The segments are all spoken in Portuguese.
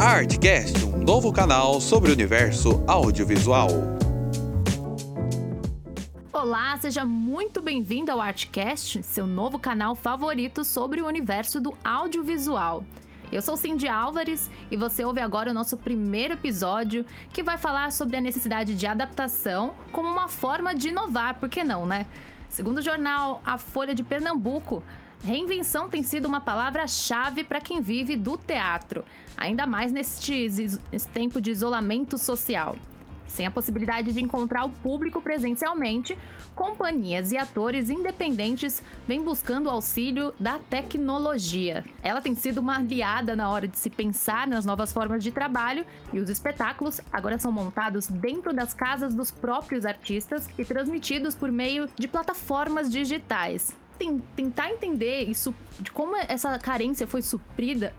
Artcast, um novo canal sobre o universo audiovisual. Olá, seja muito bem-vindo ao Artcast, seu novo canal favorito sobre o universo do audiovisual. Eu sou Cindy Álvares e você ouve agora o nosso primeiro episódio que vai falar sobre a necessidade de adaptação como uma forma de inovar, por que não, né? Segundo o jornal A Folha de Pernambuco, reinvenção tem sido uma palavra-chave para quem vive do teatro, ainda mais neste, tempo de isolamento social. Sem a possibilidade de encontrar o público presencialmente, companhias e atores independentes vêm buscando o auxílio da tecnologia. Ela tem sido uma aliada na hora de se pensar nas novas formas de trabalho e os espetáculos agora são montados dentro das casas dos próprios artistas e transmitidos por meio de plataformas digitais. Tentar entender isso, de como essa carência foi suprida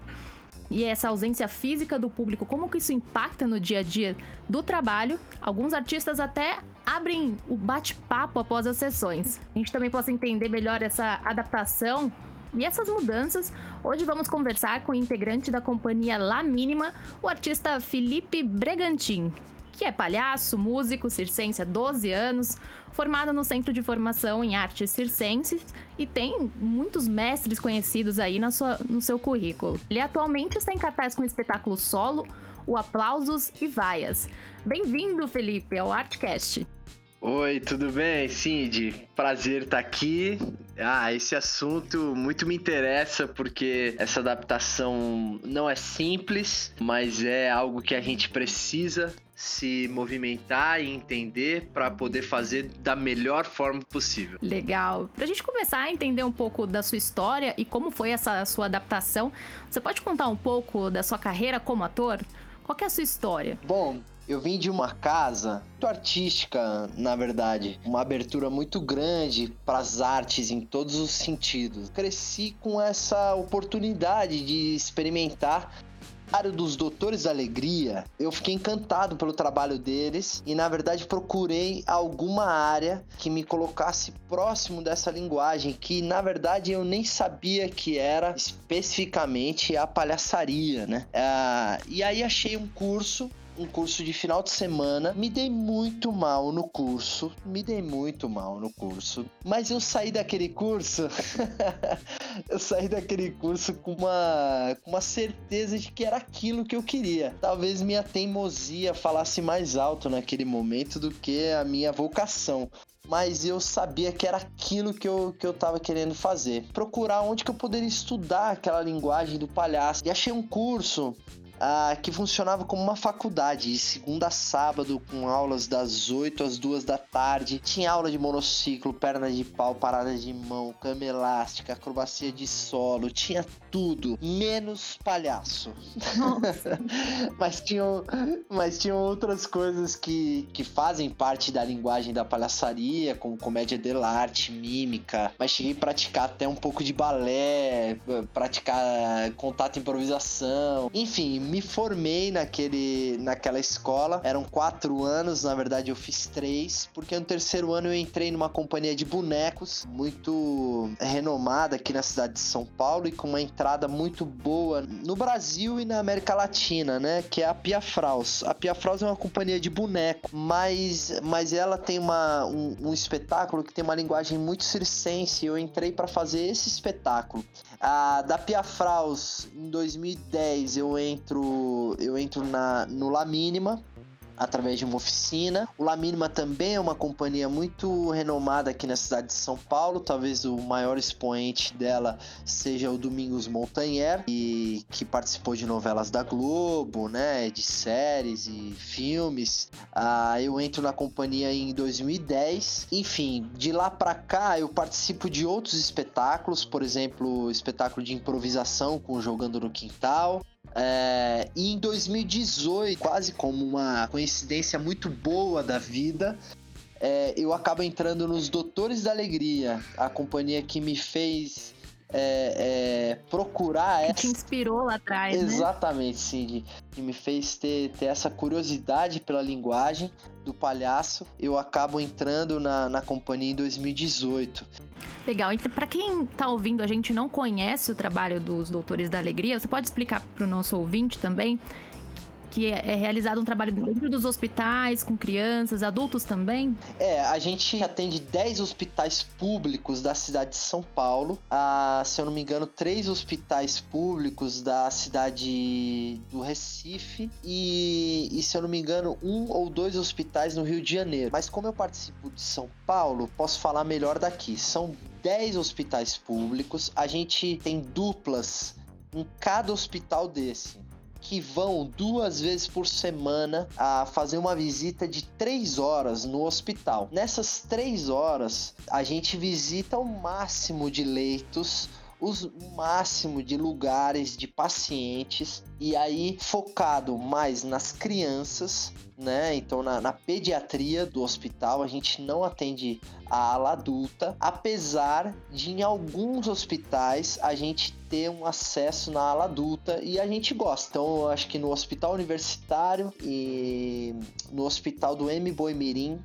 e essa ausência física do público, como que isso impacta no dia a dia do trabalho. Alguns artistas até abrem o bate-papo após as sessões. A gente também possa entender melhor essa adaptação e essas mudanças. Hoje vamos conversar com o integrante da companhia La Mínima, o artista Felipe Bregantin que é palhaço, músico, circense há 12 anos, formado no Centro de Formação em Artes Circenses e tem muitos mestres conhecidos aí na sua, no seu currículo. Ele atualmente está em cartaz com o espetáculo solo, o Aplausos e Vaias. Bem-vindo, Felipe, ao Artcast. Oi, tudo bem, Cindy? Prazer estar aqui. Ah, esse assunto muito me interessa porque essa adaptação não é simples, mas é algo que a gente precisa se movimentar e entender para poder fazer da melhor forma possível. Legal. Para a gente começar a entender um pouco da sua história e como foi essa sua adaptação, você pode contar um pouco da sua carreira como ator? Qual é a sua história? Bom, eu vim de uma casa muito artística, na verdade, uma abertura muito grande para as artes em todos os sentidos. Cresci com essa oportunidade de experimentar área dos Doutores da Alegria, eu fiquei encantado pelo trabalho deles e, na verdade, procurei alguma área que me colocasse próximo dessa linguagem, que, na verdade, eu nem sabia que era especificamente a palhaçaria, né? Ah, e aí achei um curso um curso de final de semana. Me dei muito mal no curso. Me dei muito mal no curso. Mas eu saí daquele curso. eu saí daquele curso com uma, com uma certeza de que era aquilo que eu queria. Talvez minha teimosia falasse mais alto naquele momento do que a minha vocação mas eu sabia que era aquilo que eu, que eu tava querendo fazer. Procurar onde que eu poderia estudar aquela linguagem do palhaço. E achei um curso ah, que funcionava como uma faculdade, de segunda a sábado, com aulas das 8 às 2 da tarde. Tinha aula de monociclo, perna de pau, parada de mão, cama elástica, acrobacia de solo, tinha tudo, menos palhaço. mas, tinham, mas tinham outras coisas que, que fazem parte da linguagem da palhaçaria, como comédia dell'arte, mímica. Mas cheguei a praticar até um pouco de balé, praticar contato e improvisação. Enfim, me formei naquele, naquela escola. Eram quatro anos, na verdade eu fiz três, porque no terceiro ano eu entrei numa companhia de bonecos muito renomada aqui na cidade de São Paulo e com uma entrada muito boa no Brasil e na América Latina, né? Que é a Pia Fraus. A Pia Fraus é uma companhia de boneco, mas, mas ela tem uma, um, um espetáculo que tem uma linguagem muito circense. Eu entrei para fazer esse espetáculo. A, da Pia Fraus, em 2010, eu entro entro, eu entro na, no La Mínima, através de uma oficina. O La Mínima também é uma companhia muito renomada aqui na cidade de São Paulo. Talvez o maior expoente dela seja o Domingos Montanher, e, que participou de novelas da Globo, né, de séries e filmes. Ah, eu entro na companhia em 2010. Enfim, de lá para cá eu participo de outros espetáculos, por exemplo, espetáculo de improvisação com Jogando no Quintal. É, e em 2018, quase como uma coincidência muito boa da vida, é, eu acabo entrando nos Doutores da Alegria, a companhia que me fez é, é, procurar que essa... te inspirou lá atrás, né? Exatamente, né? Cindy. Que me fez ter, ter essa curiosidade pela linguagem do palhaço. Eu acabo entrando na, na companhia em 2018. Legal. Então, para quem tá ouvindo, a gente não conhece o trabalho dos Doutores da Alegria, você pode explicar para o nosso ouvinte também que é, é realizado um trabalho dentro dos hospitais, com crianças, adultos também? É, a gente atende 10 hospitais públicos da cidade de São Paulo, a, se eu não me engano, três hospitais públicos da cidade do Recife e, e, se eu não me engano, um ou dois hospitais no Rio de Janeiro. Mas como eu participo de São Paulo, posso falar melhor daqui. São 10 hospitais públicos, a gente tem duplas em cada hospital desse que vão duas vezes por semana a fazer uma visita de três horas no hospital. Nessas três horas, a gente visita o máximo de leitos o máximo de lugares de pacientes e aí focado mais nas crianças, né? Então na, na, pediatria do hospital a gente não atende a ala adulta, apesar de em alguns hospitais a gente ter um acesso na ala adulta e a gente gosta. Então eu acho que no hospital universitário e no hospital do M Boimirim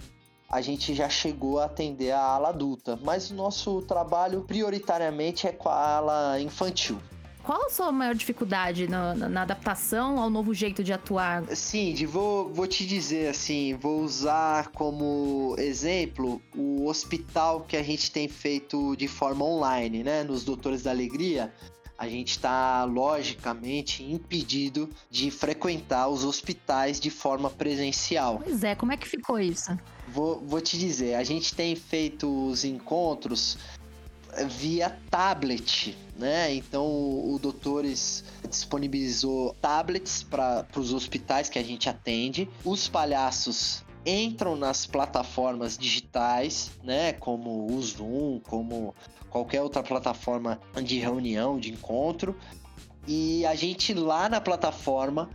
a gente já chegou a atender a ala adulta, mas o nosso trabalho prioritariamente é com a ala infantil. Qual a sua maior dificuldade na, na, adaptação ao novo jeito de atuar? Sim, vou, vou te dizer assim, vou usar como exemplo o hospital que a gente tem feito de forma online, né? Nos Doutores da Alegria, a gente está logicamente impedido de frequentar os hospitais de forma presencial. Pois é, como é que ficou isso? Vou, vou te dizer, a gente tem feito os encontros via tablet, né? Então o, o Doutores disponibilizou tablets para os hospitais que a gente atende. Os palhaços entram nas plataformas digitais, né? Como o Zoom, como qualquer outra plataforma de reunião, de encontro. E a gente lá na plataforma,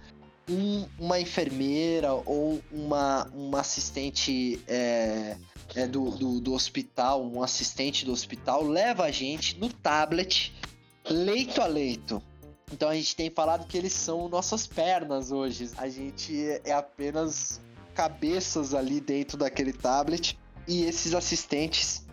um, uma enfermeira ou uma, uma assistente é, é do, do, do hospital, um assistente do hospital, leva a gente no tablet, leito a leito. Então a gente tem falado que eles são nossas pernas hoje. A gente é apenas cabeças ali dentro daquele tablet e esses assistentes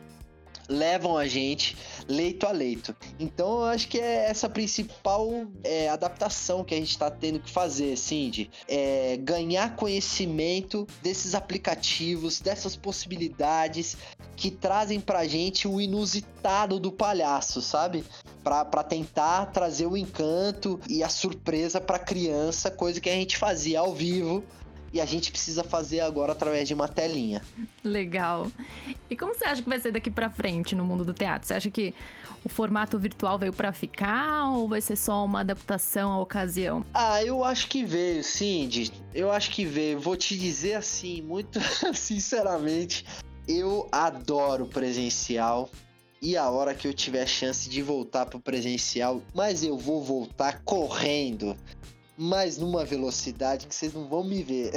levam a gente leito a leito. Então eu acho que é essa principal é, adaptação que a gente está tendo que fazer, Cindy. É ganhar conhecimento desses aplicativos, dessas possibilidades que trazem pra gente o inusitado do palhaço, sabe? Para tentar trazer o encanto e a surpresa pra criança, coisa que a gente fazia ao vivo e a gente precisa fazer agora através de uma telinha. Legal. E como você acha que vai ser daqui para frente no mundo do teatro? Você acha que o formato virtual veio para ficar ou vai ser só uma adaptação à ocasião? Ah, eu acho que veio, Cindy. Eu acho que veio. Vou te dizer assim, muito sinceramente, eu adoro presencial. E a hora que eu tiver chance de voltar pro presencial, mas eu vou voltar correndo mas numa velocidade que vocês não vão me ver.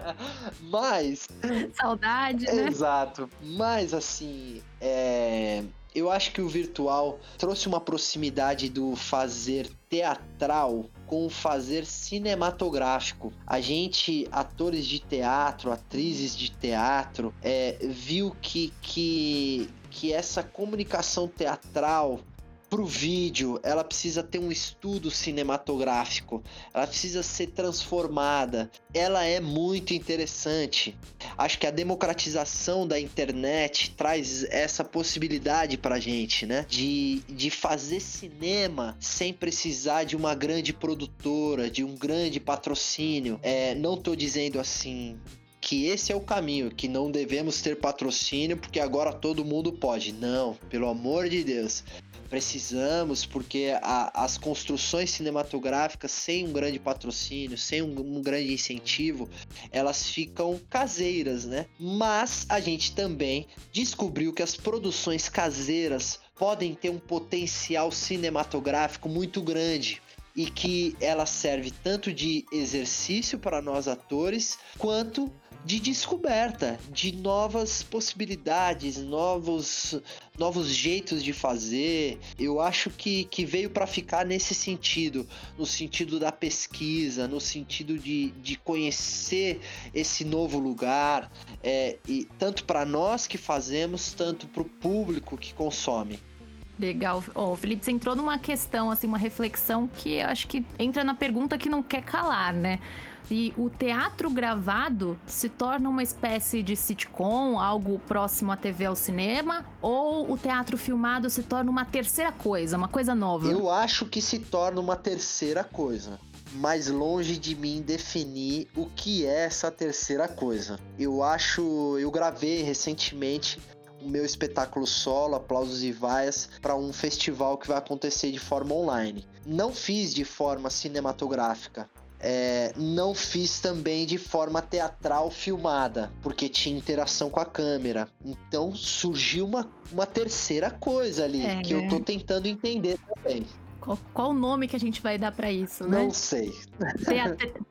mas. Saudade, né? Exato. Mas assim, é. Eu acho que o virtual trouxe uma proximidade do fazer teatral com o fazer cinematográfico. A gente, atores de teatro, atrizes de teatro, é, viu que, que, que essa comunicação teatral pro vídeo, ela precisa ter um estudo cinematográfico, ela precisa ser transformada. Ela é muito interessante. Acho que a democratização da internet traz essa possibilidade pra gente, né? De, de fazer cinema sem precisar de uma grande produtora, de um grande patrocínio. É, não tô dizendo assim, que esse é o caminho, que não devemos ter patrocínio porque agora todo mundo pode. Não, pelo amor de Deus precisamos, porque a, as construções cinematográficas, sem um grande patrocínio, sem um, um, grande incentivo, elas ficam caseiras, né? Mas a gente também descobriu que as produções caseiras podem ter um potencial cinematográfico muito grande e que ela serve tanto de exercício para nós atores quanto de descoberta de novas possibilidades, novos, novos jeitos de fazer. Eu acho que, que veio para ficar nesse sentido, no sentido da pesquisa, no sentido de, de conhecer esse novo lugar, é, e tanto para nós que fazemos, tanto para o público que consome. Legal. Oh, Felipe, você entrou numa questão, assim, uma reflexão que eu acho que entra na pergunta que não quer calar, né? E o teatro gravado se torna uma espécie de sitcom, algo próximo à TV ao cinema, ou o teatro filmado se torna uma terceira coisa, uma coisa nova? Eu acho que se torna uma terceira coisa. Mas longe de mim definir o que é essa terceira coisa. Eu acho. Eu gravei recentemente o meu espetáculo solo, Aplausos e Vaias, para um festival que vai acontecer de forma online. Não fiz de forma cinematográfica. É, não fiz também de forma teatral filmada, porque tinha interação com a câmera. Então surgiu uma, uma terceira coisa ali, é, que eu tô tentando entender também. Qual, qual, o nome que a gente vai dar para isso, né? Não sei.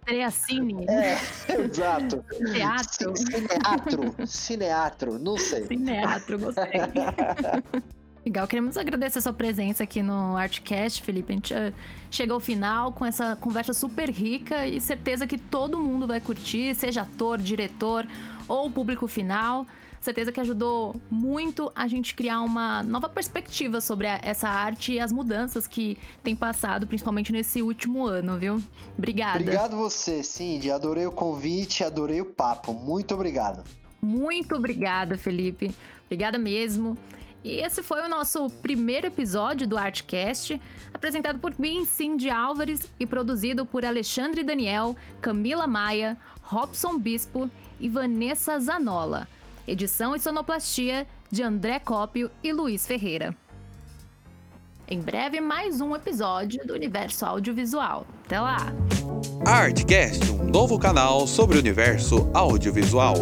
Treacine? É, exato. Teatro? Cineatro. Cineatro, não sei. Cineatro, gostei. Legal, queremos agradecer a sua presença aqui no Artcast, Felipe. A gente uh, chega ao final com essa conversa super rica e certeza que todo mundo vai curtir, seja ator, diretor ou público final certeza que ajudou muito a gente criar uma nova perspectiva sobre a, essa arte e as mudanças que tem passado, principalmente nesse último ano, viu? Obrigada. Obrigado você, Cindy. Adorei o convite, adorei o papo. Muito obrigado. Muito obrigada, Felipe. Obrigada mesmo. E esse foi o nosso primeiro episódio do Artcast, apresentado por mim, Cindy Álvares, e produzido por Alexandre Daniel, Camila Maia, Robson Bispo e Vanessa Zanola. Edição e sonoplastia de André Cópio e Luiz Ferreira. Em breve, mais um episódio do Universo Audiovisual. Até lá! Artcast, um novo canal sobre o universo audiovisual.